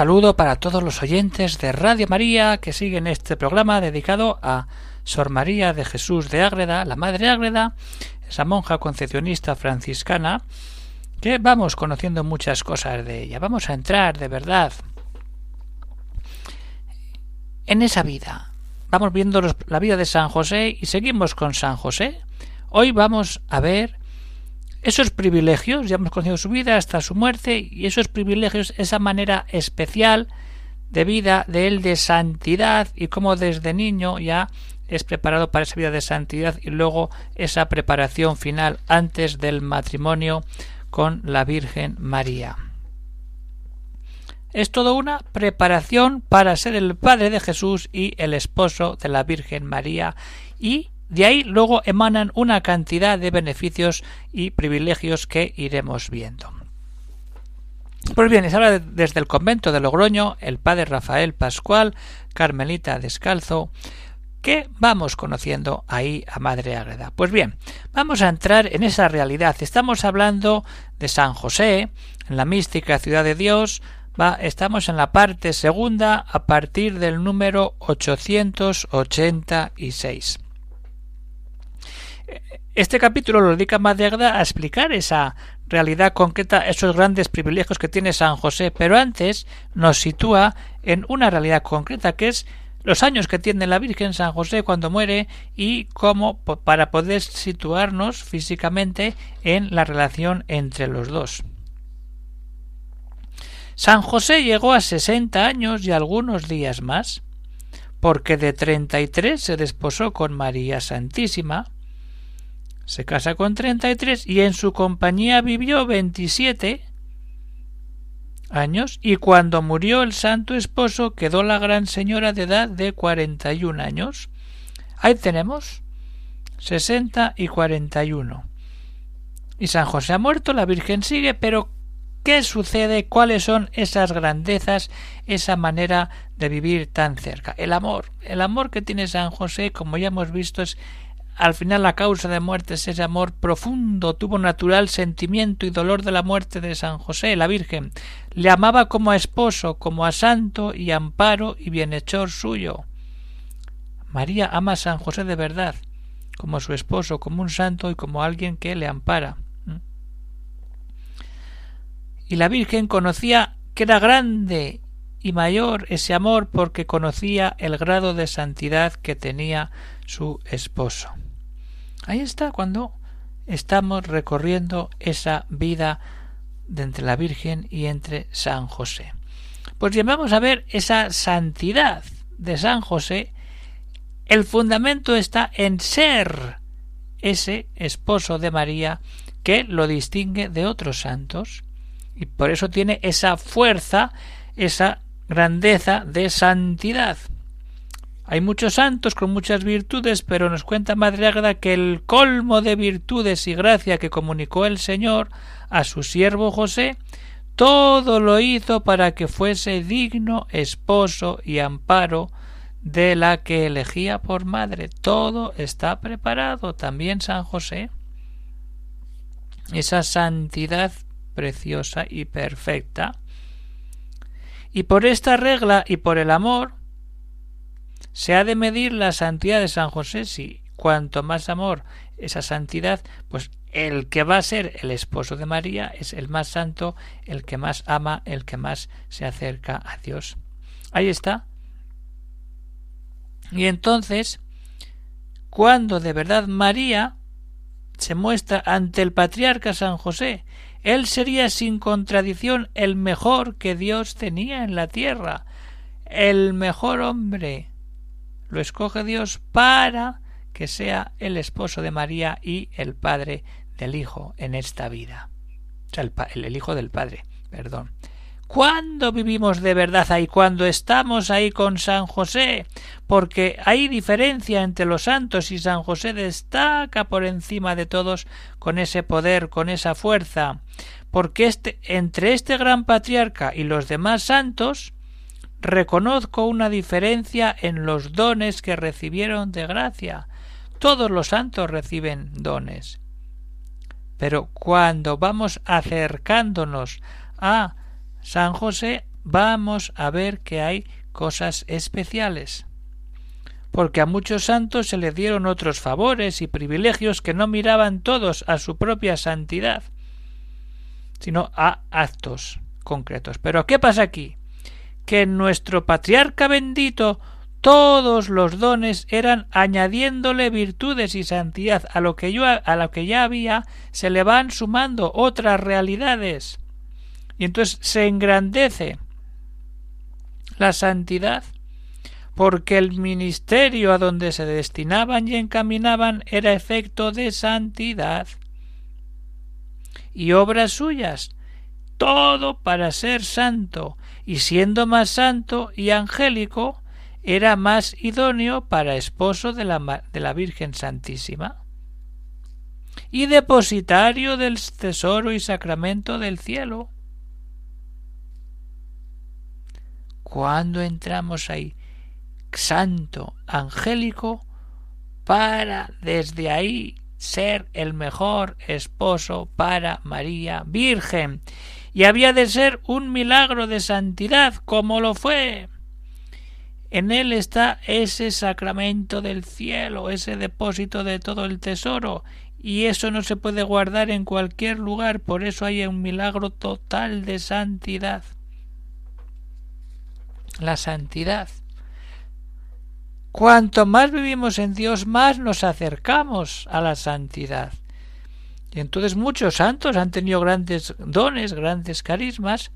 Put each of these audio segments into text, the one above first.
Saludo para todos los oyentes de Radio María que siguen este programa dedicado a Sor María de Jesús de Ágreda, la Madre Ágreda, esa monja concepcionista franciscana, que vamos conociendo muchas cosas de ella. Vamos a entrar de verdad en esa vida. Vamos viendo la vida de San José y seguimos con San José. Hoy vamos a ver esos privilegios, ya hemos conocido su vida hasta su muerte, y esos privilegios, esa manera especial de vida de él de santidad y cómo desde niño ya es preparado para esa vida de santidad y luego esa preparación final antes del matrimonio con la Virgen María. Es todo una preparación para ser el padre de Jesús y el esposo de la Virgen María y de ahí luego emanan una cantidad de beneficios y privilegios que iremos viendo. Pues bien, es ahora desde el convento de Logroño el padre Rafael Pascual, Carmelita Descalzo, que vamos conociendo ahí a Madre Ágreda. Pues bien, vamos a entrar en esa realidad. Estamos hablando de San José, en la mística ciudad de Dios. Va, estamos en la parte segunda a partir del número 886. Este capítulo lo dedica Madriagda a explicar esa realidad concreta, esos grandes privilegios que tiene San José, pero antes nos sitúa en una realidad concreta que es los años que tiene la Virgen San José cuando muere y cómo para poder situarnos físicamente en la relación entre los dos. San José llegó a sesenta años y algunos días más, porque de treinta y tres se desposó con María Santísima, se casa con 33 y en su compañía vivió 27 años y cuando murió el santo esposo quedó la gran señora de edad de 41 años. Ahí tenemos 60 y 41. Y San José ha muerto, la Virgen sigue, pero ¿qué sucede? ¿Cuáles son esas grandezas, esa manera de vivir tan cerca? El amor, el amor que tiene San José, como ya hemos visto, es al final la causa de muerte es ese amor profundo, tuvo natural sentimiento y dolor de la muerte de San José, la Virgen. Le amaba como a esposo, como a santo y amparo y bienhechor suyo. María ama a San José de verdad, como su esposo, como un santo y como alguien que le ampara. Y la Virgen conocía que era grande y mayor ese amor porque conocía el grado de santidad que tenía su esposo. Ahí está cuando estamos recorriendo esa vida de entre la Virgen y entre San José. Pues bien, vamos a ver esa santidad de San José. El fundamento está en ser ese esposo de María que lo distingue de otros santos y por eso tiene esa fuerza, esa grandeza de santidad. Hay muchos santos con muchas virtudes, pero nos cuenta Madre Ágreda que el colmo de virtudes y gracia que comunicó el Señor a su siervo José, todo lo hizo para que fuese digno esposo y amparo de la que elegía por madre. Todo está preparado, también San José. Esa santidad preciosa y perfecta. Y por esta regla y por el amor, se ha de medir la santidad de San José si cuanto más amor esa santidad, pues el que va a ser el esposo de María es el más santo, el que más ama, el que más se acerca a Dios. Ahí está. Y entonces, cuando de verdad María se muestra ante el patriarca San José, él sería sin contradicción el mejor que Dios tenía en la tierra, el mejor hombre, lo escoge Dios para que sea el esposo de María y el padre del Hijo en esta vida. O sea, el, Hijo del Padre, perdón. ¿Cuándo vivimos de verdad ahí? Cuando estamos ahí con San José, porque hay diferencia entre los santos y San José destaca por encima de todos con ese poder, con esa fuerza, porque este, entre este gran patriarca y los demás santos, reconozco una diferencia en los dones que recibieron de gracia. Todos los santos reciben dones. Pero cuando vamos acercándonos a San José, vamos a ver que hay cosas especiales. Porque a muchos santos se le dieron otros favores y privilegios que no miraban todos a su propia santidad, sino a actos concretos. Pero ¿qué pasa aquí? Que en nuestro patriarca bendito todos los dones eran añadiéndole virtudes y santidad a lo que yo a lo que ya había se le van sumando otras realidades. Y entonces se engrandece la santidad porque el ministerio a donde se destinaban y encaminaban era efecto de santidad y obras suyas todo para ser santo y siendo más santo y angélico era más idóneo para esposo de la, de la Virgen Santísima y depositario del tesoro y sacramento del cielo. Cuando entramos ahí, santo, angélico, para desde ahí ser el mejor esposo para María Virgen. Y había de ser un milagro de santidad, como lo fue. En él está ese sacramento del cielo, ese depósito de todo el tesoro, y eso no se puede guardar en cualquier lugar, por eso hay un milagro total de santidad. La santidad. Cuanto más vivimos en Dios, más nos acercamos a la santidad. Y entonces muchos santos han tenido grandes dones, grandes carismas,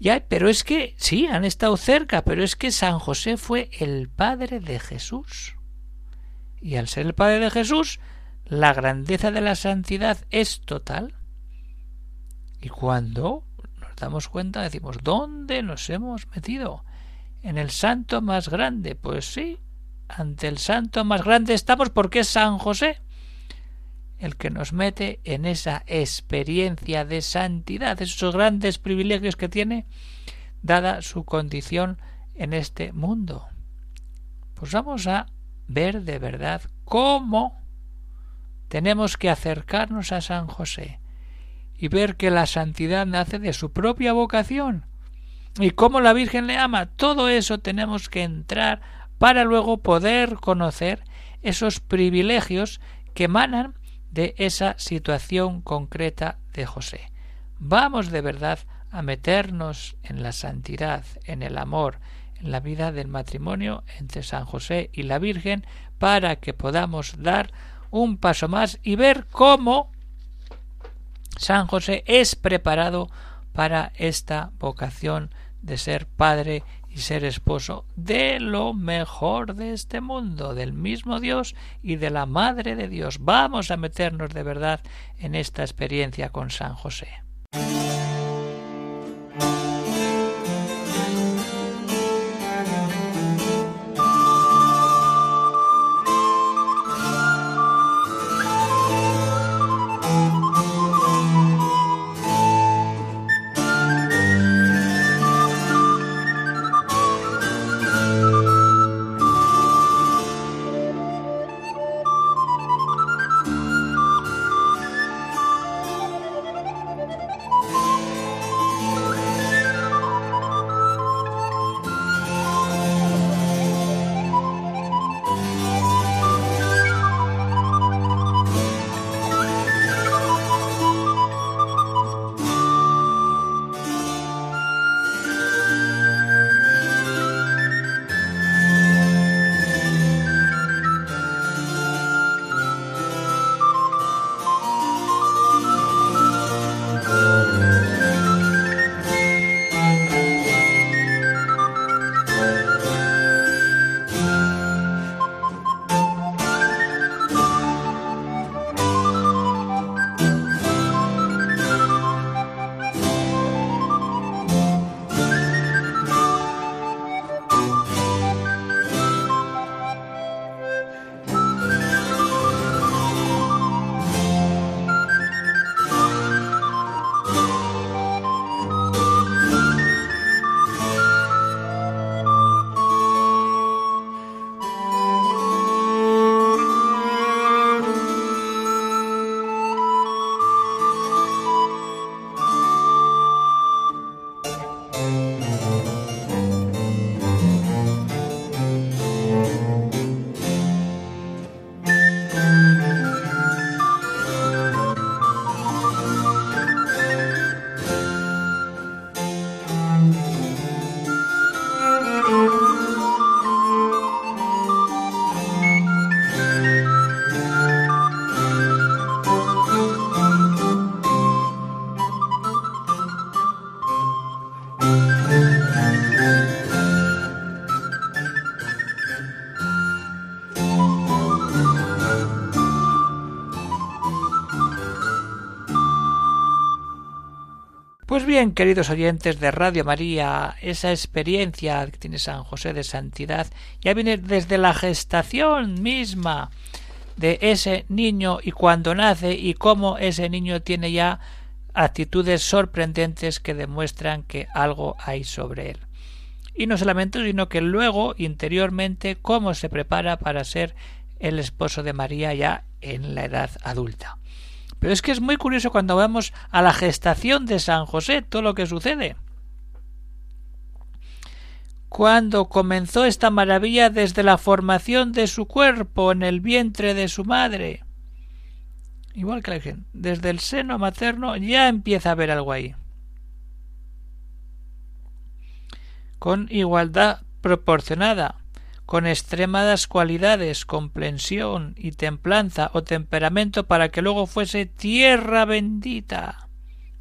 ya, pero es que sí, han estado cerca, pero es que San José fue el padre de Jesús. Y al ser el padre de Jesús, la grandeza de la santidad es total. Y cuando nos damos cuenta, decimos, ¿dónde nos hemos metido? En el santo más grande. Pues sí, ante el santo más grande estamos porque es San José el que nos mete en esa experiencia de santidad, esos grandes privilegios que tiene, dada su condición en este mundo. Pues vamos a ver de verdad cómo tenemos que acercarnos a San José y ver que la santidad nace de su propia vocación y cómo la Virgen le ama. Todo eso tenemos que entrar para luego poder conocer esos privilegios que emanan de esa situación concreta de José. Vamos de verdad a meternos en la santidad, en el amor, en la vida del matrimonio entre San José y la Virgen, para que podamos dar un paso más y ver cómo San José es preparado para esta vocación de ser padre y ser esposo de lo mejor de este mundo, del mismo Dios y de la Madre de Dios. Vamos a meternos de verdad en esta experiencia con San José. Bien, queridos oyentes de Radio María, esa experiencia que tiene San José de santidad ya viene desde la gestación misma de ese niño y cuando nace y cómo ese niño tiene ya actitudes sorprendentes que demuestran que algo hay sobre él. Y no solamente, sino que luego, interiormente, cómo se prepara para ser el esposo de María ya en la edad adulta. Pero es que es muy curioso cuando vamos a la gestación de San José, todo lo que sucede. Cuando comenzó esta maravilla desde la formación de su cuerpo en el vientre de su madre igual que la Virgen, desde el seno materno ya empieza a haber algo ahí. Con igualdad proporcionada, con extremadas cualidades, comprensión y templanza o temperamento para que luego fuese tierra bendita.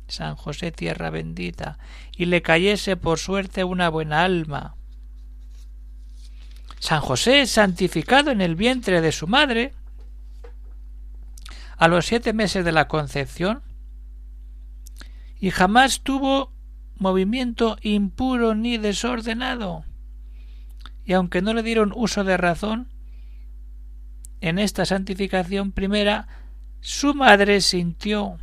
San José tierra bendita, y le cayese por suerte una buena alma. San José santificado en el vientre de su madre, a los siete meses de la concepción y jamás tuvo movimiento impuro ni desordenado. Y aunque no le dieron uso de razón, en esta santificación primera, su madre sintió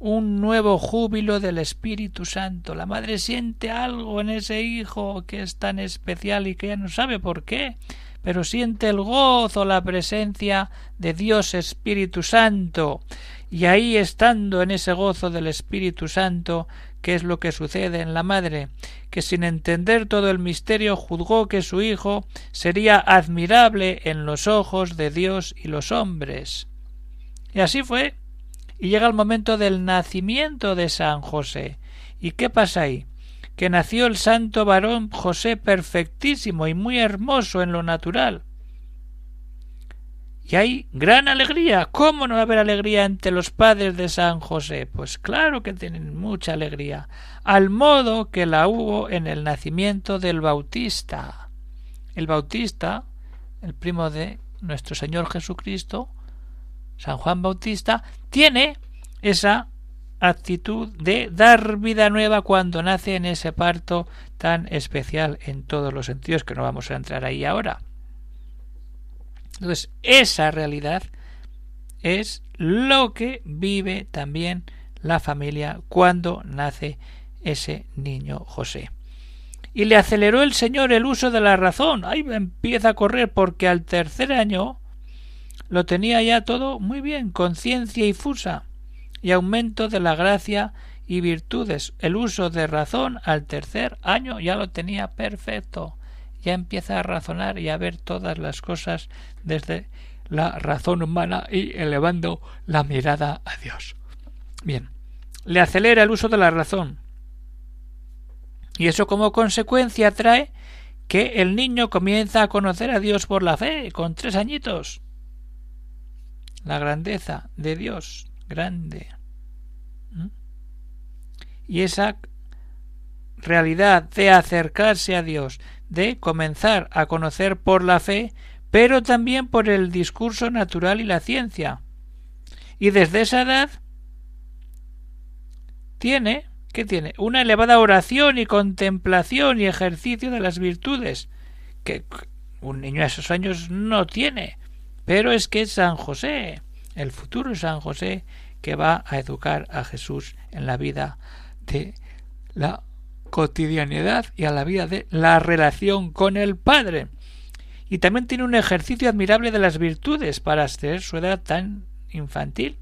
un nuevo júbilo del Espíritu Santo. La madre siente algo en ese hijo que es tan especial y que ya no sabe por qué, pero siente el gozo, la presencia de Dios Espíritu Santo. Y ahí estando en ese gozo del Espíritu Santo, ¿qué es lo que sucede en la madre? Que sin entender todo el misterio juzgó que su hijo sería admirable en los ojos de Dios y los hombres. Y así fue. Y llega el momento del nacimiento de San José. ¿Y qué pasa ahí? Que nació el santo varón José perfectísimo y muy hermoso en lo natural. Y hay gran alegría. ¿Cómo no va a haber alegría entre los padres de San José? Pues claro que tienen mucha alegría, al modo que la hubo en el nacimiento del Bautista. El Bautista, el primo de nuestro Señor Jesucristo, San Juan Bautista, tiene esa actitud de dar vida nueva cuando nace en ese parto tan especial en todos los sentidos que no vamos a entrar ahí ahora. Entonces, esa realidad es lo que vive también la familia cuando nace ese niño José. Y le aceleró el Señor el uso de la razón. Ahí empieza a correr porque al tercer año lo tenía ya todo muy bien, conciencia y fusa y aumento de la gracia y virtudes. El uso de razón al tercer año ya lo tenía perfecto. Ya empieza a razonar y a ver todas las cosas desde la razón humana y elevando la mirada a Dios. Bien, le acelera el uso de la razón. Y eso como consecuencia trae que el niño comienza a conocer a Dios por la fe, con tres añitos. La grandeza de Dios, grande. Y esa realidad de acercarse a Dios, de comenzar a conocer por la fe, pero también por el discurso natural y la ciencia. Y desde esa edad tiene, ¿qué tiene? Una elevada oración y contemplación y ejercicio de las virtudes, que un niño a esos años no tiene. Pero es que San José, el futuro San José, que va a educar a Jesús en la vida de la cotidianidad y a la vida de la relación con el Padre. Y también tiene un ejercicio admirable de las virtudes para tener su edad tan infantil,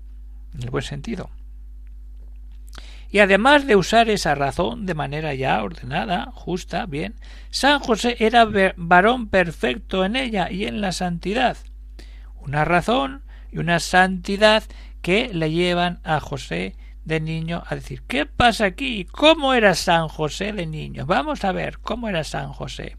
en el buen sentido. Y además de usar esa razón de manera ya ordenada, justa, bien, San José era varón perfecto en ella y en la santidad. Una razón y una santidad que le llevan a José de niño a decir ¿qué pasa aquí? ¿Cómo era San José de niño? Vamos a ver cómo era San José.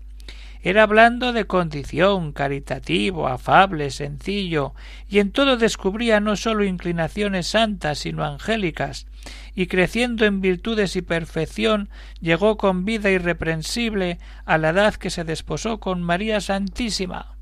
Era hablando de condición, caritativo, afable, sencillo, y en todo descubría no sólo inclinaciones santas, sino angélicas, y creciendo en virtudes y perfección, llegó con vida irreprensible a la edad que se desposó con María Santísima.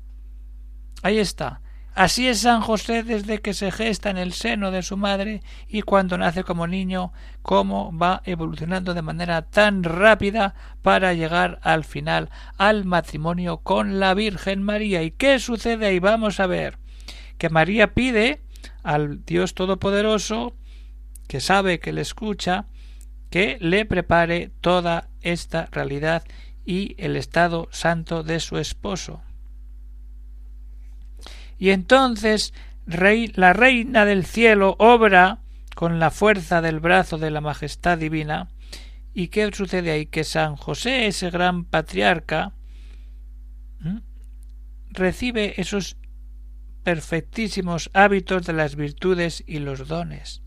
Ahí está, Así es San José desde que se gesta en el seno de su madre y cuando nace como niño, cómo va evolucionando de manera tan rápida para llegar al final, al matrimonio con la Virgen María. ¿Y qué sucede ahí? Vamos a ver que María pide al Dios Todopoderoso, que sabe que le escucha, que le prepare toda esta realidad y el estado santo de su esposo. Y entonces rey, la reina del cielo obra con la fuerza del brazo de la majestad divina. ¿Y qué sucede ahí? Que San José, ese gran patriarca, recibe esos perfectísimos hábitos de las virtudes y los dones.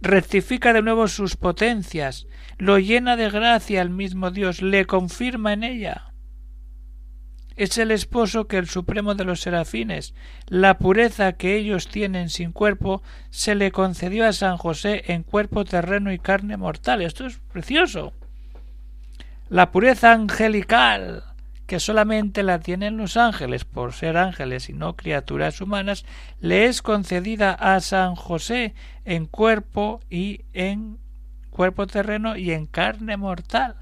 Rectifica de nuevo sus potencias, lo llena de gracia al mismo Dios, le confirma en ella es el esposo que el supremo de los serafines. La pureza que ellos tienen sin cuerpo se le concedió a San José en cuerpo terreno y carne mortal. Esto es precioso. La pureza angelical que solamente la tienen los ángeles por ser ángeles y no criaturas humanas, le es concedida a San José en cuerpo y en cuerpo terreno y en carne mortal.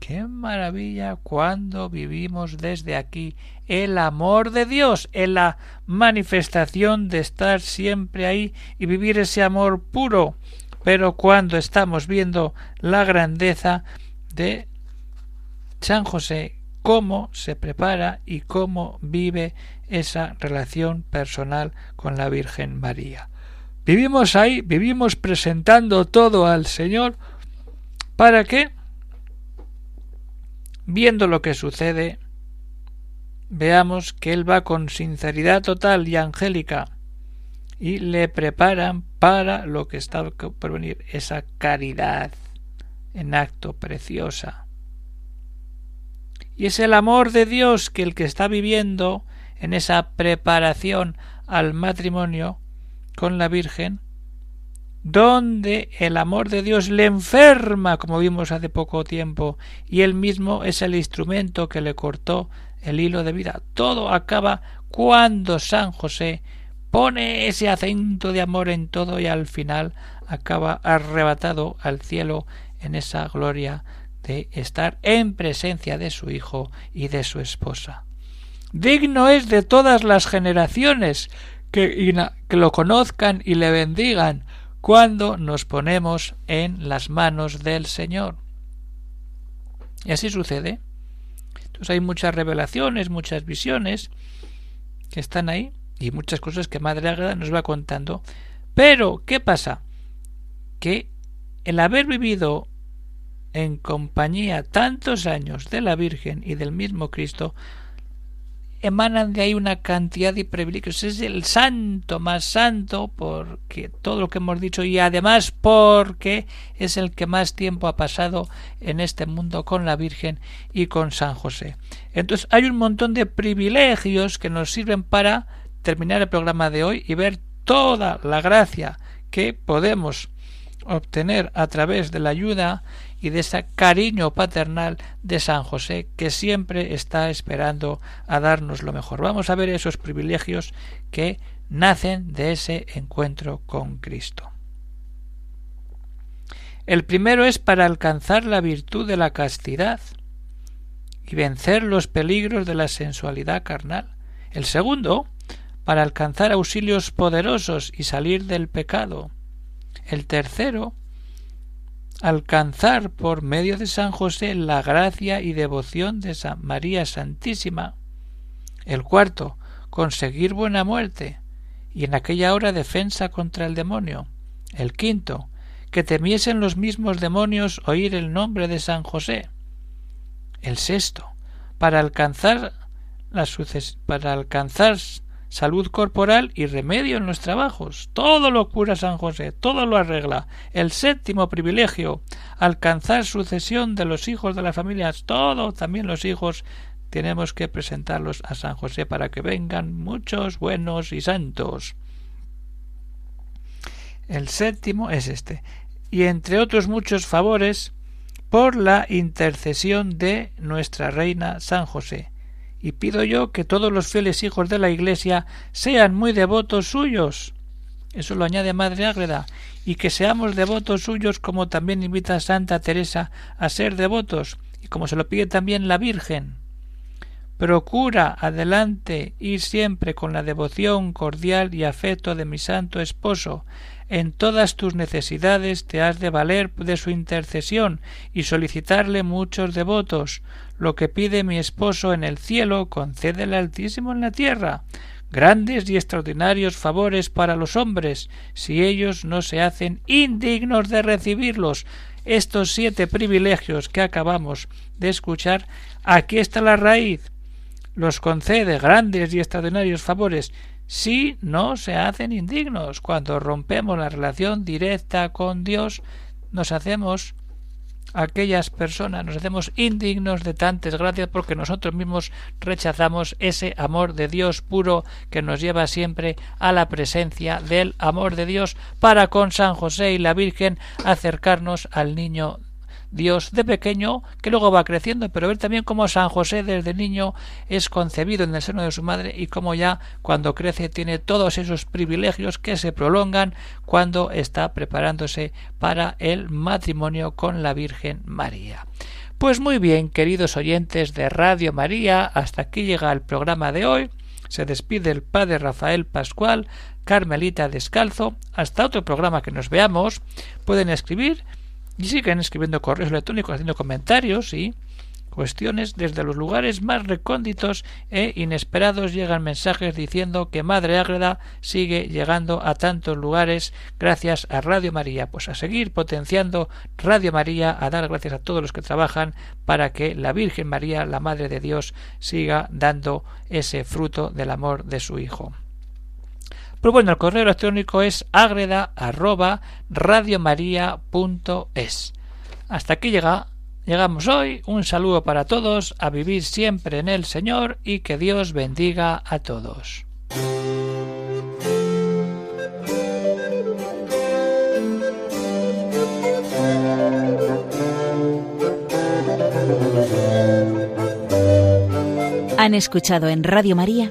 Qué maravilla cuando vivimos desde aquí el amor de Dios, en la manifestación de estar siempre ahí y vivir ese amor puro, pero cuando estamos viendo la grandeza de San José, cómo se prepara y cómo vive esa relación personal con la Virgen María. Vivimos ahí, vivimos presentando todo al Señor. Para que Viendo lo que sucede, veamos que él va con sinceridad total y angélica y le preparan para lo que está por venir, esa caridad en acto preciosa. Y es el amor de Dios que el que está viviendo en esa preparación al matrimonio con la Virgen donde el amor de Dios le enferma, como vimos hace poco tiempo, y él mismo es el instrumento que le cortó el hilo de vida. Todo acaba cuando San José pone ese acento de amor en todo y al final acaba arrebatado al cielo en esa gloria de estar en presencia de su hijo y de su esposa. Digno es de todas las generaciones que, que lo conozcan y le bendigan, cuando nos ponemos en las manos del Señor. Y así sucede. Entonces hay muchas revelaciones, muchas visiones que están ahí y muchas cosas que Madre Ágreda nos va contando. Pero, ¿qué pasa? Que el haber vivido en compañía tantos años de la Virgen y del mismo Cristo emanan de ahí una cantidad de privilegios. Es el santo más santo porque todo lo que hemos dicho y además porque es el que más tiempo ha pasado en este mundo con la Virgen y con San José. Entonces hay un montón de privilegios que nos sirven para terminar el programa de hoy y ver toda la gracia que podemos obtener a través de la ayuda y de ese cariño paternal de San José que siempre está esperando a darnos lo mejor. Vamos a ver esos privilegios que nacen de ese encuentro con Cristo. El primero es para alcanzar la virtud de la castidad y vencer los peligros de la sensualidad carnal. El segundo, para alcanzar auxilios poderosos y salir del pecado. El tercero, alcanzar por medio de San José la gracia y devoción de San María Santísima. El cuarto, conseguir buena muerte y en aquella hora defensa contra el demonio. El quinto, que temiesen los mismos demonios oír el nombre de San José. El sexto, para alcanzar la para alcanzar salud corporal y remedio en los trabajos. Todo lo cura San José, todo lo arregla. El séptimo privilegio, alcanzar sucesión de los hijos de las familias, todo, también los hijos, tenemos que presentarlos a San José para que vengan muchos buenos y santos. El séptimo es este, y entre otros muchos favores, por la intercesión de nuestra reina San José, y pido yo que todos los fieles hijos de la Iglesia sean muy devotos suyos. Eso lo añade Madre Ágreda, y que seamos devotos suyos como también invita a Santa Teresa a ser devotos, y como se lo pide también la Virgen. Procura adelante ir siempre con la devoción cordial y afecto de mi santo esposo. En todas tus necesidades te has de valer de su intercesión y solicitarle muchos devotos. Lo que pide mi esposo en el cielo, concédele Altísimo en la tierra. Grandes y extraordinarios favores para los hombres, si ellos no se hacen indignos de recibirlos. Estos siete privilegios que acabamos de escuchar, aquí está la raíz los concede grandes y extraordinarios favores si no se hacen indignos. Cuando rompemos la relación directa con Dios, nos hacemos aquellas personas, nos hacemos indignos de tantas gracias porque nosotros mismos rechazamos ese amor de Dios puro que nos lleva siempre a la presencia del amor de Dios para con San José y la Virgen acercarnos al niño Dios de pequeño, que luego va creciendo, pero ver también cómo San José desde niño es concebido en el seno de su madre y cómo ya cuando crece tiene todos esos privilegios que se prolongan cuando está preparándose para el matrimonio con la Virgen María. Pues muy bien, queridos oyentes de Radio María, hasta aquí llega el programa de hoy. Se despide el padre Rafael Pascual, Carmelita Descalzo. Hasta otro programa que nos veamos. Pueden escribir y siguen escribiendo correos electrónicos, haciendo comentarios y cuestiones desde los lugares más recónditos e inesperados llegan mensajes diciendo que Madre Ágreda sigue llegando a tantos lugares gracias a Radio María. Pues a seguir potenciando Radio María, a dar gracias a todos los que trabajan para que la Virgen María, la Madre de Dios, siga dando ese fruto del amor de su Hijo. Pues bueno, el correo electrónico es agreda arroba radiomaria.es. Hasta aquí llega, llegamos hoy. Un saludo para todos, a vivir siempre en el Señor y que Dios bendiga a todos. Han escuchado en Radio María